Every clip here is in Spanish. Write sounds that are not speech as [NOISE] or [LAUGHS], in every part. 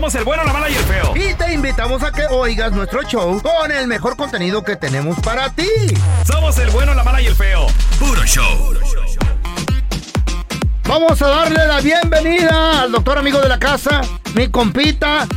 Somos El Bueno, La Mala y El Feo. Y te invitamos a que oigas nuestro show con el mejor contenido que tenemos para ti. Somos El Bueno, La Mala y El Feo. Puro show. Vamos a darle la bienvenida al doctor amigo de la casa, mi compita.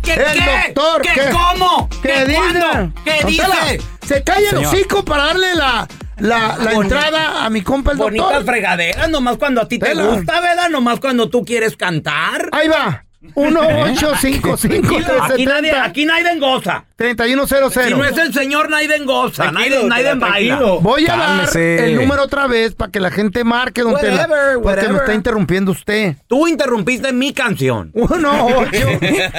¿Qué, el qué? doctor. ¿Qué, que- cómo? ¿Qué, diga. cuándo? ¿Qué dice? Se calla el hocico para darle la, la, entrada a mi compa el Bonitas doctor. fregaderas, nomás cuando a ti te Tela. gusta, ¿verdad? Nomás cuando tú quieres cantar. Ahí va. 1 8 5 5 Aquí nadie, aquí nadie goza. 3100 Si no es el señor, nadie goza. Nadie, nadie baila. Voy a Cálmese. dar el número otra vez para que la gente marque, don Tela. Whatever, Porque me whatever. está interrumpiendo usted. Tú interrumpiste mi canción. 1 8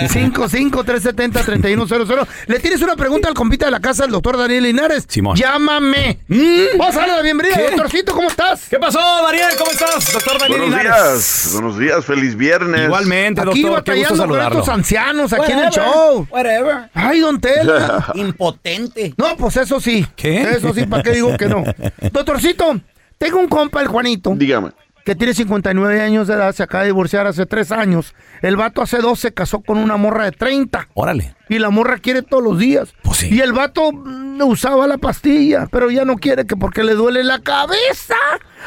55 370 3100 ¿Le tienes una pregunta al compita de la casa, el doctor Daniel Linares? Simón. Llámame. Vamos a darle la bienvenida, ¿Qué? doctorcito, ¿cómo estás? ¿Qué pasó, Daniel? ¿Cómo estás, doctor Daniel Buenos Linares? días, buenos días, feliz viernes. Igualmente, Aquí doctor. Batallando con estos ancianos aquí en el show. Whatever. Ay, don Tela. [LAUGHS] Impotente. No, pues eso sí. ¿Qué? Eso sí, ¿para qué digo que no? [LAUGHS] Doctorcito, tengo un compa, el Juanito, Dígame. Que tiene 59 años de edad, se acaba de divorciar hace 3 años. El vato hace 2 se casó con una morra de 30. Órale. Y la morra quiere todos los días. Pues sí. Y el vato mm, usaba la pastilla, pero ya no quiere que porque le duele la cabeza.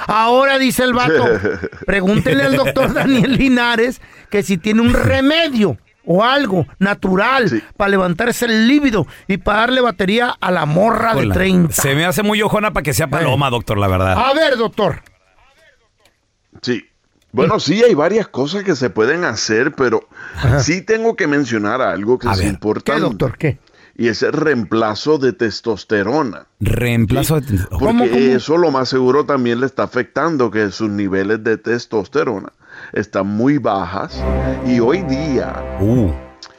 Ahora dice el vato, [LAUGHS] pregúntele al doctor Daniel Linares que si tiene un remedio o algo natural Sí. para levantarse el líbido y para darle batería a la morra de Hola. 30. Se me hace muy ojona para que sea paloma, doctor, la verdad. A ver, doctor. Sí. Bueno, sí, hay varias cosas que se pueden hacer, pero sí tengo que mencionar algo que A es ver, ¿Qué, importante. doctor? ¿Qué? Y es el reemplazo de testosterona. Reemplazo de... Porque ¿Cómo, cómo? eso lo más seguro también le está afectando, que sus niveles de testosterona están muy bajas. Y hoy día Uh.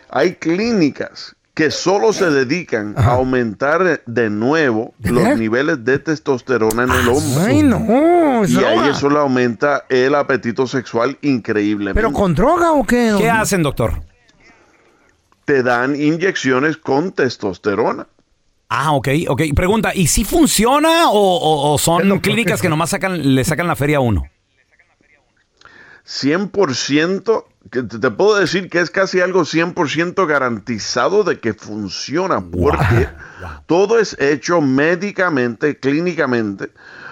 hay clínicas que solo se dedican a aumentar de nuevo ¿De los niveles de testosterona en el hombre. Ay, no. Y ahí eso le aumenta el apetito sexual increíblemente. ¿Pero con droga o qué? ¿Qué hacen, doctor? Te dan inyecciones con testosterona. Ah, ok, ok. Pregunta, ¿y si funciona o, o- o El son doctor, clínicas que nomás sacan, le sacan la feria a uno? 100%, que te te puedo decir que es casi algo 100% garantizado de que funciona, porque todo es hecho médicamente, clínicamente,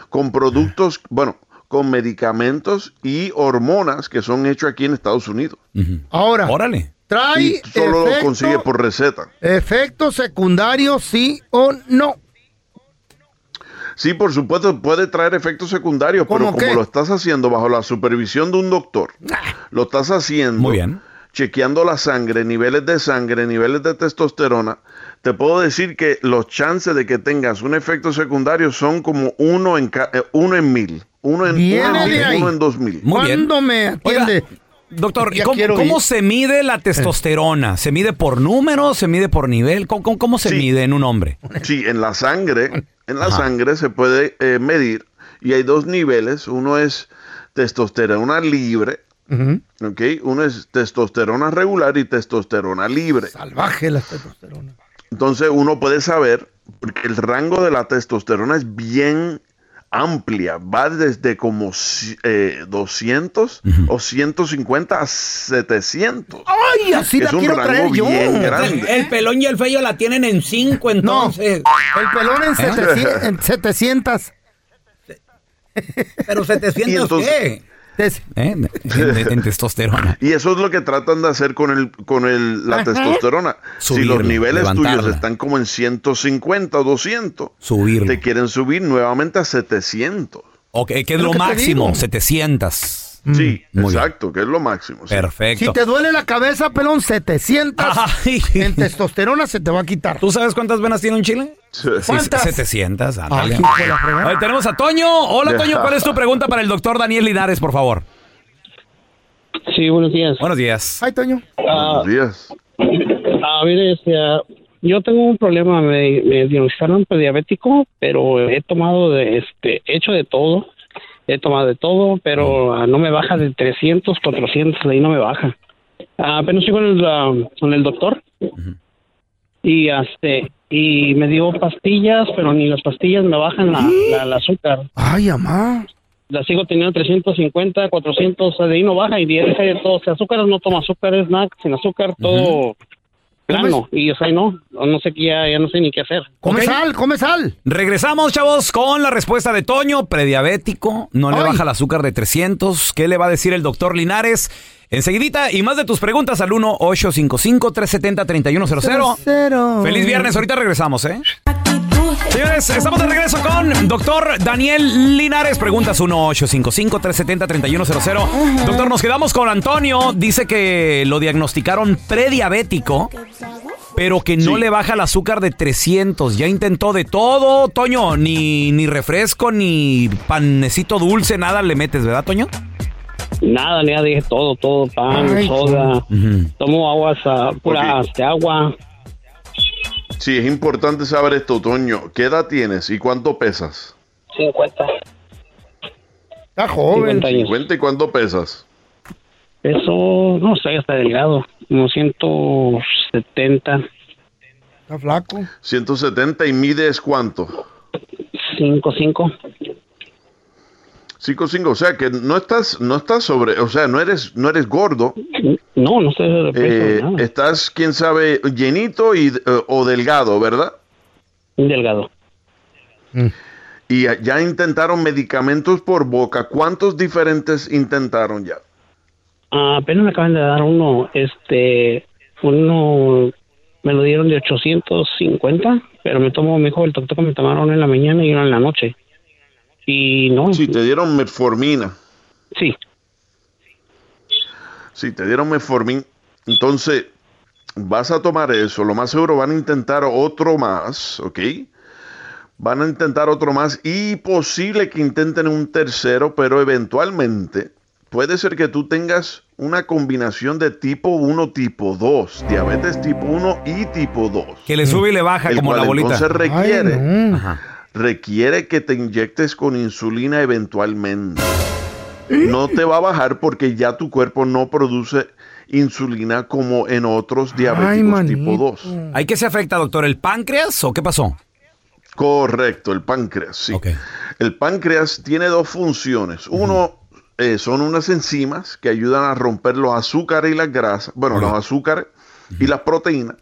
con productos, bueno, con medicamentos y hormonas que son hechos aquí en Estados Unidos. Ahora, Órale. trae Y solo lo efecto- consigue por receta. efectos secundarios, sí o no. Sí, por supuesto, puede traer efectos secundarios, pero ¿Cómo como qué? lo estás haciendo bajo la supervisión de un doctor, lo estás haciendo Muy bien. chequeando la sangre, niveles de sangre, niveles de testosterona, te puedo decir que los chances de que tengas un efecto secundario son como uno en, ca- eh, uno en mil, uno en, uno en mil, uno en dos mil. Muy bien. ¿Cuándo me atiende? Oiga, doctor, ¿cómo, se mide la testosterona? ¿Se mide por número? ¿Se mide por nivel? ¿Cómo, cómo- cómo se Sí. mide en un hombre? Sí, en la sangre, en la sangre se puede eh, medir y hay dos niveles. Uno es testosterona libre. ¿ok? Uno es testosterona regular y testosterona libre. Salvaje la testosterona. Entonces uno puede saber, porque el rango de la testosterona es bien amplia, va desde como eh, 200 o 150 a 700. Ay, así Es la un quiero rango traer yo. grande. El pelón y el feo la tienen en cinco, No, entonces. el pelón en, 700, en [LAUGHS] 700. Pero 700 Y entonces- qué? Es- ¿Eh? En, en- en testosterona. [LAUGHS] Y eso es lo que tratan de hacer con el con el, la Ajá. testosterona. si Subirlo, los niveles tuyos levantarla. están como en 150 o 200, Subirlo. te quieren subir nuevamente a 700. Ok, ¿qué es lo lo que máximo? digo. 700. Sí, Mm, bien. exacto, que es lo máximo. sí. Perfecto. Si te duele la cabeza, pelón, 700 Ay. en testosterona se te va a quitar. ¿Tú sabes cuántas venas tiene un chile? Sí. Sí, ¿Cuántas? 700. ándale. Ay, hijo de la fregada. A ver, tenemos a Toño. Hola, Toño. ¿Cuál es tu pregunta para el doctor Daniel Linares, por favor? Sí, buenos días. Buenos días. Ay, Toño. Ah, Buenos días. a ver, este, ah, yo tengo un problema, me, me diagnosticaron prediabético, pero he tomado, de, este, he hecho de todo, he tomado de todo, pero ah, no me baja de 300, 400, de ahí no me baja. Apenas estoy con el, ah, con el doctor y este y me dio pastillas, pero ni las pastillas me bajan la, la, la azúcar. Ay, mamá. La sigo teniendo 350, 400, de ahí no baja y de ahí de todo. O sea, azúcar no tomo azúcar, es nada, sin azúcar, todo plano. Y o sea, no, no sé qué, ya, ya no sé ni qué hacer. Come sal, come sal. Regresamos, chavos, con la respuesta de Toño, prediabético, no le Ay. baja el azúcar de 300. ¿Qué le va a decir el doctor Linares? Enseguidita, y más de tus preguntas al 1-855-370-3100. Cero. Feliz viernes, ahorita regresamos, ¿eh? Señores, estamos de regreso con doctor Daniel Linares. Preguntas 1-855-370-3100. Doctor, nos quedamos con Antonio. Dice que lo diagnosticaron prediabético, pero que no Sí. le baja el azúcar de 300. Ya intentó de todo, Toño. Ni, ni refresco, ni panecito dulce, nada le metes, ¿verdad, Toño? Nada, ya dije todo, todo, pan, Ay, soda. Tomo aguas, ah, pura Ok. este, agua. Sí, es importante saber esto, Toño. ¿Qué edad tienes y cuánto pesas? 50, Está joven. 50 años. 50 y cuánto pesas. Eso, no sé, está delgado, como 170, Está flaco. 170 y mides cuánto? 5, 5. 5 5, o sea que no estás no estás sobre, o sea, no eres no eres gordo, No, no sé de peso, eh, nada. estás quién sabe llenito y eh, o delgado, ¿verdad? delgado. Y ya- ya intentaron medicamentos por boca. ¿Cuántos diferentes intentaron ya? Ah, apenas me acaban de dar uno, este, uno me lo dieron de 850, pero me tomó, me dijo el doctor que me tomaron en la mañana y uno en la noche. Y no, Sí, te dieron metformina. sí, Sí, te dieron metformin. Entonces, vas a tomar eso. Lo más seguro van a intentar otro más, ¿ok? Van a intentar otro más y posible que intenten un tercero, pero eventualmente puede ser que tú tengas una combinación de tipo 1, tipo 2, diabetes tipo 1 y tipo 2. Que le sube y le baja El como cual la bolita. entonces requiere, Ay, no. Ajá. requiere que te inyectes con insulina eventualmente. No te va a bajar porque ya tu cuerpo no produce insulina como en otros diabéticos Ay, tipo manito. 2. ¿Ahí qué se afecta, doctor? ¿El páncreas o qué pasó? Correcto, el páncreas, sí. El páncreas tiene dos funciones. Uno eh, son unas enzimas que ayudan a romper los azúcares y las grasas, bueno, los azúcares y las proteínas.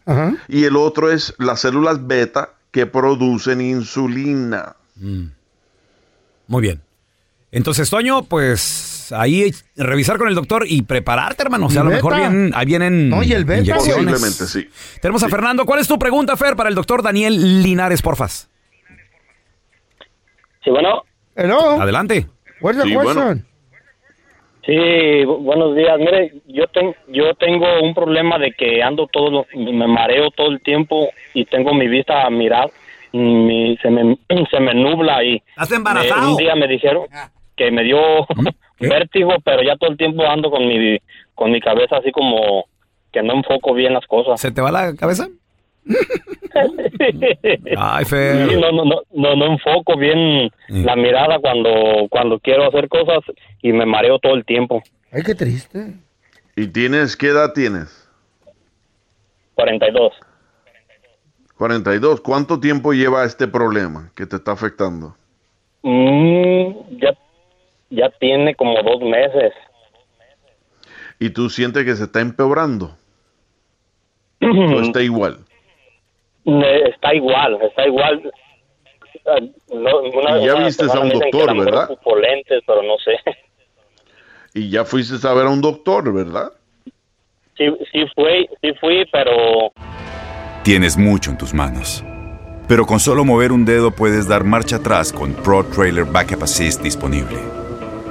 Y el otro es las células beta que producen insulina. Muy bien. Entonces, Toño, pues ahí revisar con el doctor y prepararte, hermano. O sea, a lo ¿Y mejor vienen, ahí vienen No, y el beta, inyecciones. Posiblemente, sí. Tenemos a. Fernando. ¿Cuál es tu pregunta, Fer, para el doctor Daniel Linares, porfas? Sí, bueno, Hello. Adelante. Where's the Sí, question? bueno. sí, bu- buenos días. Mire, yo, ten- yo tengo un problema de que ando todo, lo- me mareo todo el tiempo y tengo mi vista a mirar, mi- se, me, [CLEARS THROAT] se me nubla y ¿Estás me- embarazado? un día me dijeron que me dio ¿Qué? [LAUGHS] vértigo, pero ya todo el tiempo ando con mi, con mi cabeza así como que no enfoco bien las cosas. ¿Se te va la cabeza? [LAUGHS] Ay, Sí, Fer. no, no, no, no, no enfoco bien Mm. la mirada cuando, cuando quiero hacer cosas y me mareo todo el tiempo. Ay, qué triste. ¿Y tienes, qué edad tienes? 42. 42. ¿Cuánto tiempo lleva este problema que te está afectando? Mm, ya, ya tiene como dos meses. ¿Y tú sientes que se está empeorando? ¿O [CLEARS THROAT] está igual? Está igual, está igual. Ah, No, una- Y ya viste a un doctor, ¿verdad? ocupo lentes, pero no sé. [LAUGHS] Y ya fuiste a ver a un doctor, ¿verdad? Sí, sí fui, sí fui, pero Tienes mucho en tus manos. Pero con solo mover un dedo puedes dar marcha atrás con Pro Trailer Backup Assist disponible.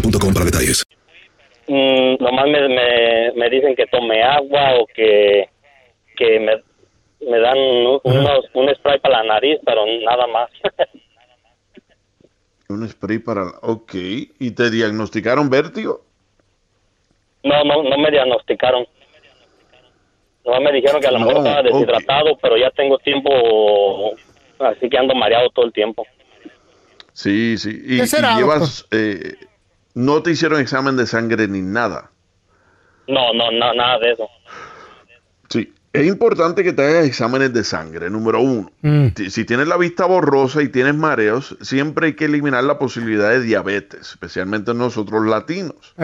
boostmobile.com para detalles. mm, nomás me, me, me dicen que tome agua o que, que me, me dan u- unos, un spray para la nariz, pero nada más. [LAUGHS] Un spray para... Ok. ¿Y te diagnosticaron vértigo? no, no, no me diagnosticaron. No me dijeron que a lo mejor No, estaba deshidratado, pero ya tengo tiempo, así que ando mareado todo el tiempo. Sí, sí. Y, ¿Qué será, y llevas... eh, no te hicieron examen de sangre ni nada. No, no, no, nada de eso. Sí. Es importante que te hagas exámenes de sangre, número uno. Mm. Si tienes la vista borrosa y tienes mareos, siempre hay que eliminar la posibilidad de diabetes, especialmente nosotros latinos.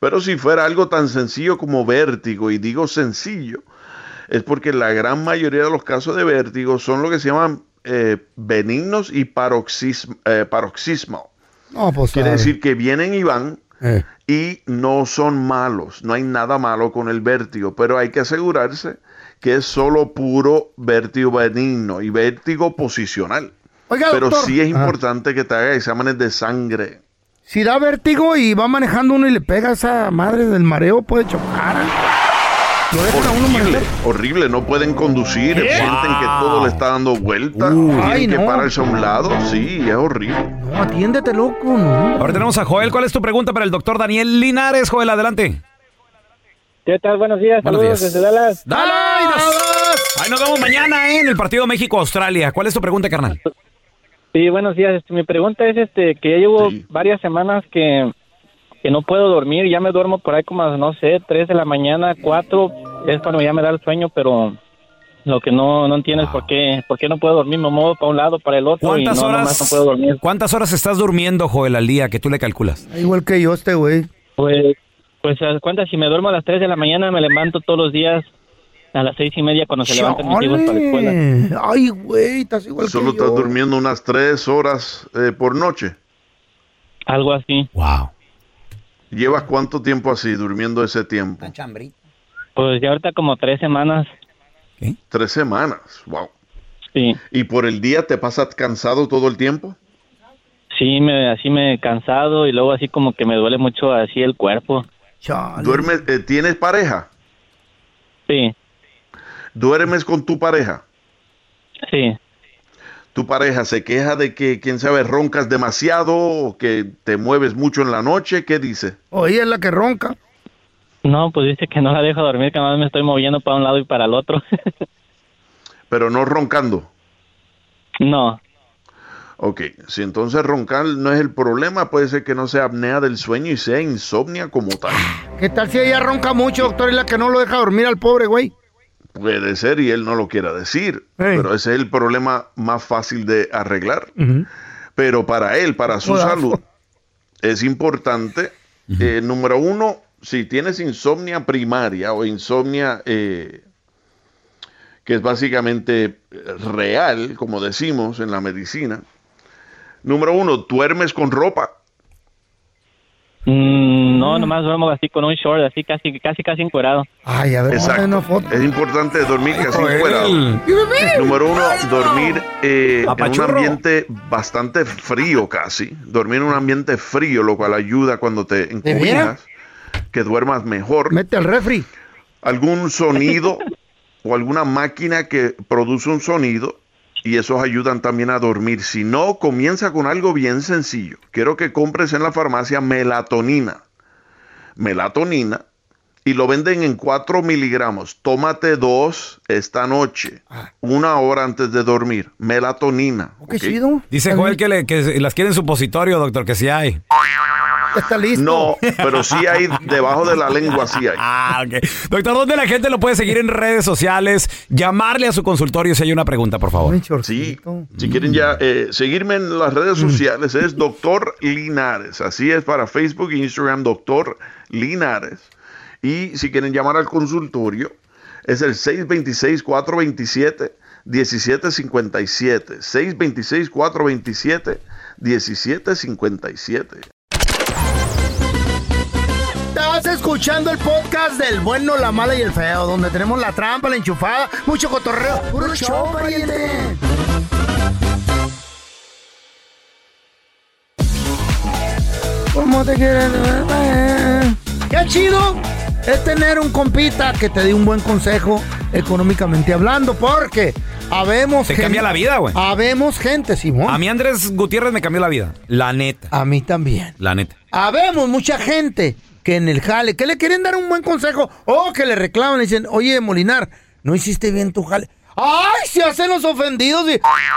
Pero si fuera algo tan sencillo como vértigo, y digo sencillo, es porque la gran mayoría de los casos de vértigo son lo que se llaman eh, benignos y paroxism, eh, paroxismal. No, pues Quiere sabe. decir que vienen y van Eh. y no son malos. No hay nada malo con el vértigo, pero hay que asegurarse que es solo puro vértigo benigno y vértigo posicional. Oiga, Pero doctor. sí es Ah. importante que te hagas exámenes de sangre. Si da vértigo y va manejando uno y le pega a esa madre del mareo, puede chocar. Lo dejan a uno Horrible, horrible, no pueden conducir, sienten que todo le está dando vuelta, tienen Ay, que no. pararse a un lado, sí, es horrible. No, atiéndete, loco, no. Ahora tenemos a Joel. ¿Cuál es tu pregunta para el doctor Daniel Linares? Joel, adelante. ¿Qué tal? Buenos días, Buenos saludos días. desde Dallas. ¡Dallas! Ahí nos vemos mañana ¿eh? en el partido México-Australia. ¿Cuál es tu pregunta, carnal? Sí, buenos días. Este, mi pregunta es este que ya llevo varias semanas que, que no puedo dormir. Ya me duermo por ahí como, a, no sé, 3 de la mañana, 4. Es cuando ya me da el sueño, pero lo que no, no entiendo es por qué, por qué no puedo dormir. Me muevo para un lado, para el otro y no, ¿Cuántas horas, no puedo dormir. ¿Cuántas horas estás durmiendo, Joel, al día que tú le calculas? Igual que yo, este güey. Pues, pues cuenta, si me duermo a las 3 de la mañana, me levanto todos los días a las seis y media cuando se levantan mis hijos para la escuela. Ay, güey, estás igual Solo que yo. estás durmiendo unas tres horas eh, por noche. Algo así. Wow. ¿Llevas cuánto tiempo así, durmiendo ese tiempo? Pues ya ahorita como tres semanas. Tres semanas, wow. Sí. ¿Y por el día te pasas cansado todo el tiempo? Sí, me, así me he cansado y luego así como que me duele mucho así el cuerpo. ¿Duermes, eh, ¿Tienes pareja? Sí, ¿Duermes con tu pareja? sí. ¿Tu pareja se queja de que, quién sabe, roncas demasiado o que te mueves mucho en la noche? ¿Qué dice? O ella es la que ronca. No, pues dice que no la dejo dormir, que nada más me estoy moviendo para un lado y para el otro. [LAUGHS] Pero no roncando. No. Ok, si entonces roncar no es el problema, puede ser que no sea apnea del sueño y sea insomnia como tal. ¿Qué tal si ella ronca mucho, doctor, y la que no lo deja dormir al pobre güey? Puede ser y él no lo quiera decir, pero ese es el problema más fácil de arreglar. Pero para él, para su salud, es importante, eh, número uno, si tienes insomnia primaria o insomnia eh, que es básicamente eh, real, como decimos en la medicina, número uno, duermes con ropa. Mm, no, nomás duermo así con un short, así casi, casi, casi encuerado. Ay, a ver, Exacto. una foto. Es importante dormir casi Joder. fuera. Número uno, dormir eh, en un ambiente bastante frío casi. Dormir en un ambiente frío, lo cual ayuda cuando te encobijas, que duermas mejor. Mete al refri. Algún sonido [LAUGHS] o alguna máquina que produce un sonido y esos ayudan también a dormir. Si no, comienza con algo bien sencillo. Quiero que compres en la farmacia melatonina. Melatonina y lo venden en 4 miligramos. Tómate dos esta noche, una hora antes de dormir. Melatonina. Qué ¿ok? chido. Dice Joel que, le- que las quiere en supositorio, doctor, que sí hay. Está listo. No, pero sí hay debajo de la lengua, sí hay. Ah, ok. Doctor, ¿dónde la gente lo puede seguir en redes sociales? Llamarle a su consultorio si hay una pregunta, por favor. Sí, si quieren ya eh, seguirme en las redes sociales es Doctor Linares. Así es para Facebook e Instagram, Doctor Linares. Y si quieren llamar al consultorio, es el 626-427-1757. 626-427-1757. Estás escuchando el podcast del bueno, la mala y el feo, donde tenemos la trampa, la enchufada, mucho cotorreo. ¡Puro show, pariente! ¿Cómo te quieres? ¡Qué chido! Es tener un compita que te dé un buen consejo económicamente hablando, porque habemos Te cambia la vida, güey. Habemos gente, Simón. A mí Andrés Gutiérrez me cambió la vida. La neta. A mí también. La neta. Habemos mucha gente que en el jale, que le quieren dar un buen consejo o que le reclaman y dicen, oye, Molinar, no hiciste bien tu jale. ¡Ay! Se hacen los ofendidos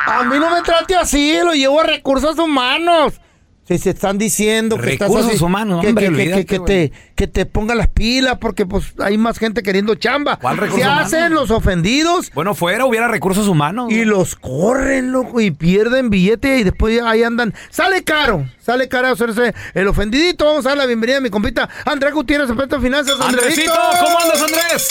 a mí no me trate así, lo llevo a recursos humanos. Si se están diciendo que estás Recursos así, humanos, que, hombre, que- que- olvídate, que te, que te ponga las pilas porque pues hay más gente queriendo chamba. ¿Cuál Se hacen los ofendidos Bueno, fuera hubiera recursos humanos. y los corren, loco, y pierden billete y después ahí andan. Sale caro, sale caro hacerse el ofendidito. Vamos a dar la bienvenida a mi compita Andrés Gutiérrez, experto en finanzas. Andresito, ¿cómo andas, Andrés?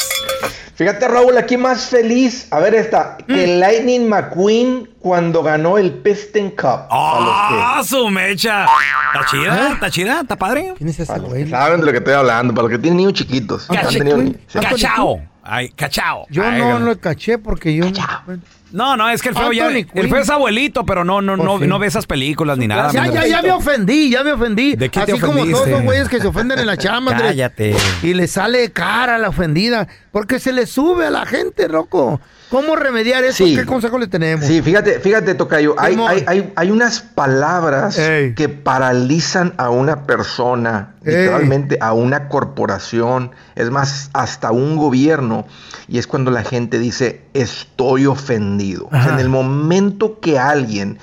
Fíjate, Raúl, aquí más feliz. A ver esta. Que Lightning McQueen cuando ganó el Piston Cup. ¡Ah, su mecha! ¿Está chida? ¿Está chida? ¿Está padre? ¿Quién es ese güey? Saben de lo que estoy hablando, para los que tienen niños chiquitos. Cache- Han tenido niños. Sí. Cachao. Ay, cachao. Yo Ay, no lo caché porque yo. No, no, es que el feo ya. El feo es abuelito, pero no, no, no, sí. no ve esas películas ni nada. Ya, ya, ya me ofendí, ya me ofendí. ¿De qué te Así como todos los güeyes que se ofenden en la chamba. Cállate. Y le sale cara a la ofendida. Porque se le sube a la gente, loco. ¿Cómo remediar eso? Sí. ¿Qué consejo le tenemos? Sí, fíjate, fíjate, Tocayo, hay, hay, hay, hay unas palabras Ey. que paralizan a una persona, Ey. literalmente a una corporación, es más, hasta un gobierno, y es cuando la gente dice, estoy ofendido. O sea, en el momento que alguien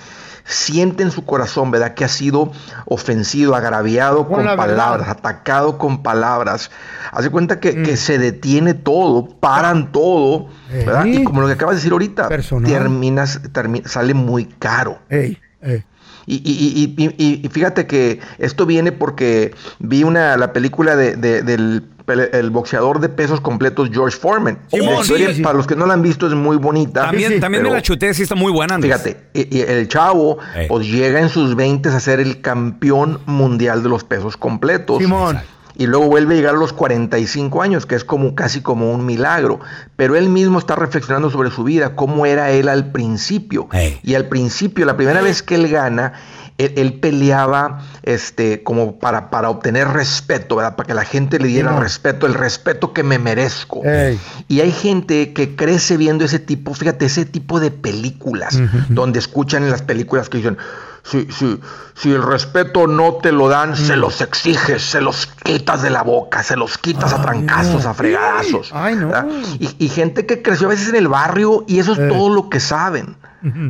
siente en su corazón, ¿verdad? Que ha sido ofensido, agraviado Con con, la verdad. palabras, atacado con palabras. Hace cuenta que, que se detiene todo, paran todo, ¿verdad? Y como lo que acabas de decir ahorita, Personal. terminas, termi- sale muy caro. Ey, ey. Y, y- y- y- fíjate que esto viene porque vi una la película de, de- del el boxeador de pesos completos George Foreman. Simón, La historia, sí, sí. Para los que no la han visto es muy bonita. También, también me la chuté, sí está muy buena. Fíjate, y- y el chavo Ey. pues llega en sus 20 a ser el campeón mundial de los pesos completos. Simón. Y luego vuelve a llegar a los 45 años, que es como casi como un milagro. Pero él mismo está reflexionando sobre su vida, cómo era él al principio. Y al principio, la primera vez que él gana, él, él peleaba este, como para, para obtener respeto, ¿verdad? Para que la gente le diera respeto, el respeto que me merezco. Ey. Y hay gente que crece viendo ese tipo, fíjate, ese tipo de películas, donde escuchan en las películas que dicen, si, si, si el respeto no te lo dan, se los exiges, se los quitas de la boca, se los quitas a trancazos, a fregadazos. Ay, no. Y, y gente que creció a veces en el barrio y eso es todo lo que saben.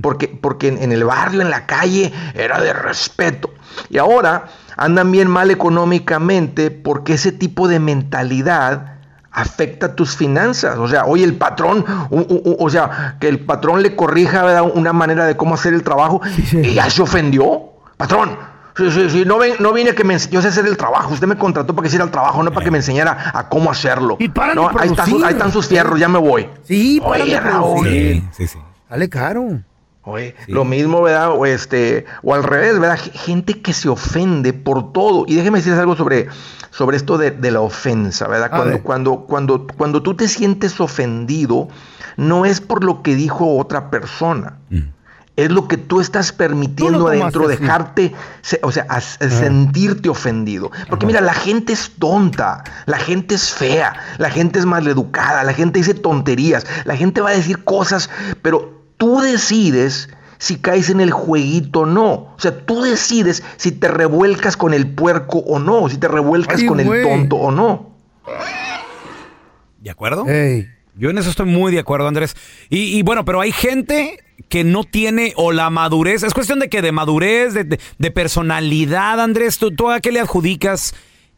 Porque, porque en, en el barrio, en la calle, era de respeto. Y ahora andan bien mal económicamente porque ese tipo de mentalidad afecta tus finanzas. O sea, oye, el patrón, u- u- u- o sea, que el patrón le corrija ¿verdad? una manera de cómo hacer el trabajo y ya se ofendió. Patrón, sí, sí, sí, no, ven, no vine a que me yo sé hacer el trabajo. Usted me contrató para que hiciera el trabajo, no para que me enseñara a cómo hacerlo. paran no, de ahí, están, sus- producir. ahí están sus fierros, ya me voy. Sí, para Oye, Raúl. producir. Sí, sí. Sale caro. Oye, lo mismo, ¿verdad? O, este, o al revés, ¿verdad? Gente que se ofende por todo. Y déjeme decirles algo sobre, sobre esto de, de la ofensa, ¿verdad? A Cuando, ver. cuando, cuando, cuando tú te sientes ofendido, no es por lo que dijo otra persona. Es lo que tú estás permitiendo adentro, dejarte, se- o sea, as- sentirte ofendido. Porque mira, la gente es tonta, la gente es fea, la gente es maleducada, la gente dice tonterías, la gente va a decir cosas, pero tú decides si caes en el jueguito o no. O sea, tú decides si te revuelcas con el puerco o no, si te revuelcas Ay, con el tonto o no. ¿De acuerdo? Yo en eso estoy muy de acuerdo, Andrés. Y, y bueno, pero hay gente que no tiene o la madurez. Es cuestión de que de madurez, de, de- de personalidad, Andrés. ¿Tú, tú a qué le adjudicas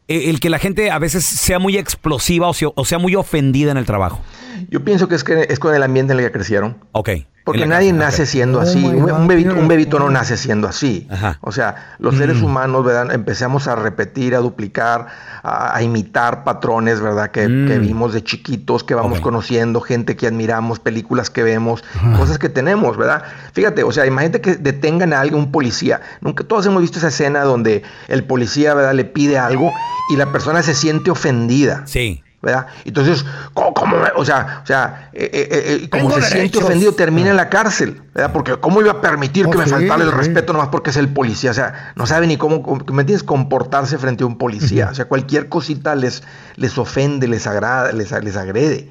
eh, el que la gente a veces sea muy explosiva o sea, o sea muy ofendida en el trabajo? Yo pienso que es, que es con el ambiente en el que crecieron. Ok. Porque nadie casa, nace siendo Oh así. Un, un bebito, un bebito no nace siendo así. O sea, los seres Mm. humanos, ¿verdad? Empezamos a repetir, a duplicar, a, a imitar patrones, ¿verdad? Que, Mm. que vimos de chiquitos, que vamos conociendo, gente que admiramos, películas que vemos, cosas que tenemos, ¿verdad? Fíjate, o sea, imagínate que detengan a alguien, un policía. Nunca todos hemos visto esa escena donde el policía, ¿verdad? Le pide algo y la persona se siente ofendida. Sí. ¿Verdad? Entonces, ¿cómo, o sea, o sea, eh, eh, eh, como se siente ofendido, termina en la cárcel, ¿verdad? Porque ¿cómo iba a permitir Oh, que me sí, faltara el sí. respeto nomás porque es el policía? O sea, no sabe ni cómo, ¿me entiendes? Comportarse frente a un policía. O sea, cualquier cosita les, les ofende, les agrada, les, les agrede.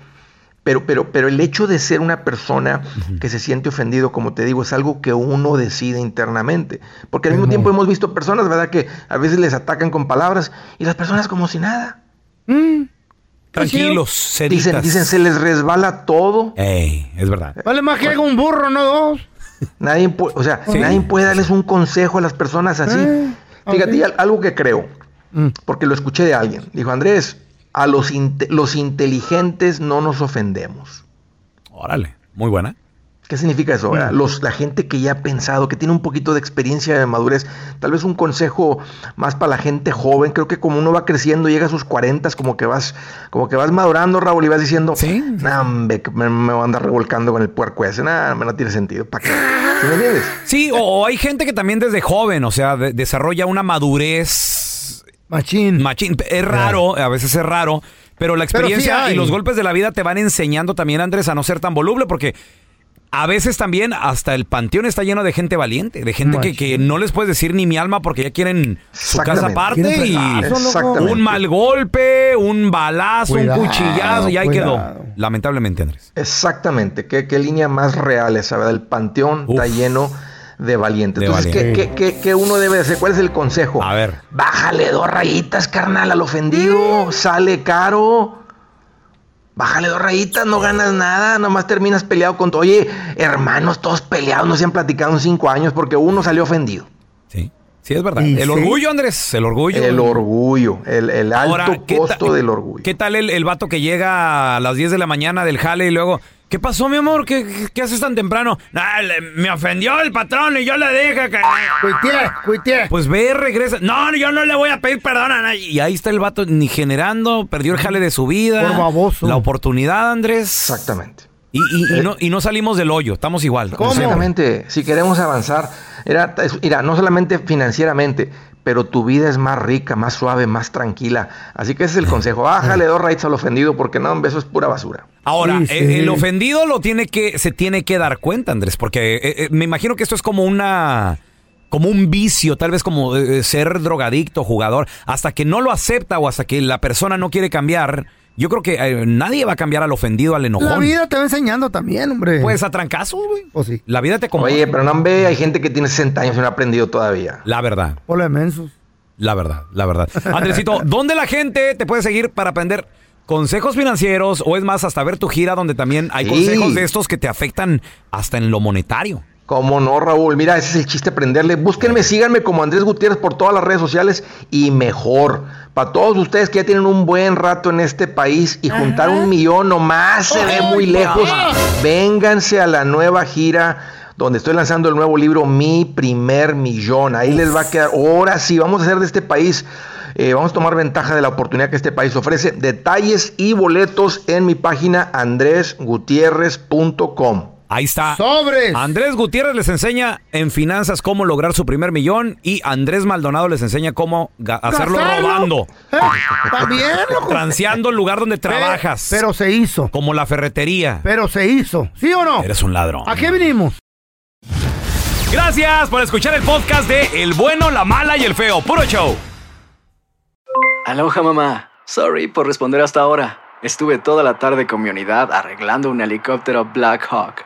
Pero, pero, pero el hecho de ser una persona que se siente ofendido, como te digo, es algo que uno decide internamente. Porque al mismo tiempo hemos visto personas, ¿verdad?, que a veces les atacan con palabras y las personas como si nada. Tranquilos, Dicen, ceditas. dicen, se les resbala todo. Ey, es verdad. Vale más que haga un burro, no dos. Nadie, o sea, Sí. nadie puede darles un consejo a las personas así. Eh, Fíjate, algo que creo, porque lo escuché de alguien. Dijo, Andrés, a los, inte- los inteligentes no nos ofendemos. Órale, muy buena. ¿Qué significa eso? Los, la gente que ya ha pensado, que tiene un poquito de experiencia de madurez, tal vez un consejo más para la gente joven. Creo que como uno va creciendo, llega a sus 40, como que vas, como que vas madurando, Raúl, y vas diciendo, "Nah, hombre, que me, me voy a andar revolcando con el puerco ese, nada, no tiene sentido. ¿Para qué? ¿Sí me entiendes? Sí, o, o hay gente que también desde joven, o sea, de- desarrolla una madurez. Machín. Machín. Es raro, a veces es raro, pero la Pero sí experiencia y los golpes de la vida te van enseñando también, Andrés, a no ser tan voluble, porque a veces también hasta el panteón está lleno de gente valiente, de gente que, que no les puedes decir ni mi alma porque ya quieren su casa aparte y un mal golpe, un balazo, Cuidado, un cuchillazo y ahí cuidado. quedó. Lamentablemente, Andrés. Exactamente. ¿Qué, qué línea más real esa, verdad? El panteón está lleno de valientes. De Entonces, ¿qué, qué- qué- qué uno debe hacer? ¿Cuál es el consejo? A ver. Bájale dos rayitas, carnal, al ofendido. Sale caro. Bájale dos rayitas, no ganas nada, nomás terminas peleado con... Oye, hermanos, todos peleados, no se han platicado en cinco años porque uno salió ofendido. Sí, es verdad. Y el sí. orgullo, Andrés, el orgullo. El orgullo, el, el alto Ahora, ¿qué costo del orgullo. ¿Qué tal el, el vato que llega a las 10 de la mañana del jale y luego, ¿qué pasó, mi amor? ¿Qué, qué- qué haces tan temprano? "Ah, le- me ofendió el patrón y yo le dije que... Cuité, cuité. Pues ve, regresa. No, yo no le voy a pedir perdón a nadie. Y ahí está el vato ni generando, perdió el jale de su vida. Por baboso. La oportunidad, Andrés. Exactamente. Y, y- y no, y no salimos del hoyo, estamos igual. Exactamente. Si queremos avanzar, era, mira, no solamente financieramente, pero tu vida es más rica, más suave, más tranquila. Así que ese es el consejo. Bájale dos raíces al ofendido porque no, eso es pura basura. Ahora, Sí, eh, sí. el ofendido lo tiene que, se tiene que dar cuenta, Andrés, porque eh, eh, me imagino que esto es como una, como un vicio, tal vez como eh, ser drogadicto, jugador, hasta que no lo acepta o hasta que la persona no quiere cambiar, yo creo que eh, nadie va a cambiar al ofendido, al enojón. La vida te va enseñando también, hombre. Pues a trancazos, güey. O sí. La vida te como. Oye, pero no ve, hay gente que tiene 60 años y no ha aprendido todavía. La verdad. Hola, mensos. La verdad, la verdad. Andresito, [LAUGHS] ¿dónde la gente te puede seguir para aprender consejos financieros o es más hasta ver tu gira donde también hay Sí. consejos de estos que te afectan hasta en lo monetario? Cómo no, Raúl. Mira, ese es el chiste, aprenderle. Búsquenme, síganme como Andrés Gutiérrez por todas las redes sociales y mejor. Para todos ustedes que ya tienen un buen rato en este país y juntar un millón nomás se ve muy lejos, vénganse a la nueva gira donde estoy lanzando el nuevo libro Mi Primer Millón. Ahí les va a quedar. Ahora sí, vamos a hacer de este país. eh, vamos a tomar ventaja de la oportunidad que este país ofrece. Detalles y boletos en mi página andresgutierrez.com. Ahí está. ¡Sobres! Andrés Gutiérrez les enseña en finanzas cómo lograr su primer millón y Andrés Maldonado les enseña cómo hacerlo Gastarlo. robando. Eh, También, loco. Transeando el lugar donde trabajas. Pero se hizo. Como la ferretería. Pero se hizo. ¿Sí o no? Eres un ladrón. ¿A qué vinimos? Gracias por escuchar el podcast de El bueno, la mala y el feo. Puro show. Aloha mamá. Sorry por responder hasta ahora. Estuve toda la tarde con mi unidad arreglando un helicóptero Black Hawk.